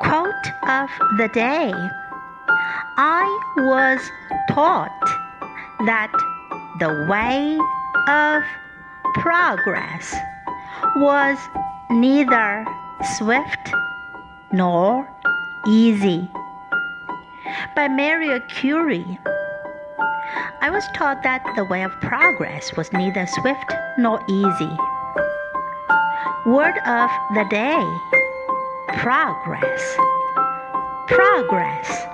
Quote of the day I was taught that the way of progress was neither swift nor easy. By Marie Curie. I was taught that the way of progress was neither swift nor easy. Word of the day progress. Progress.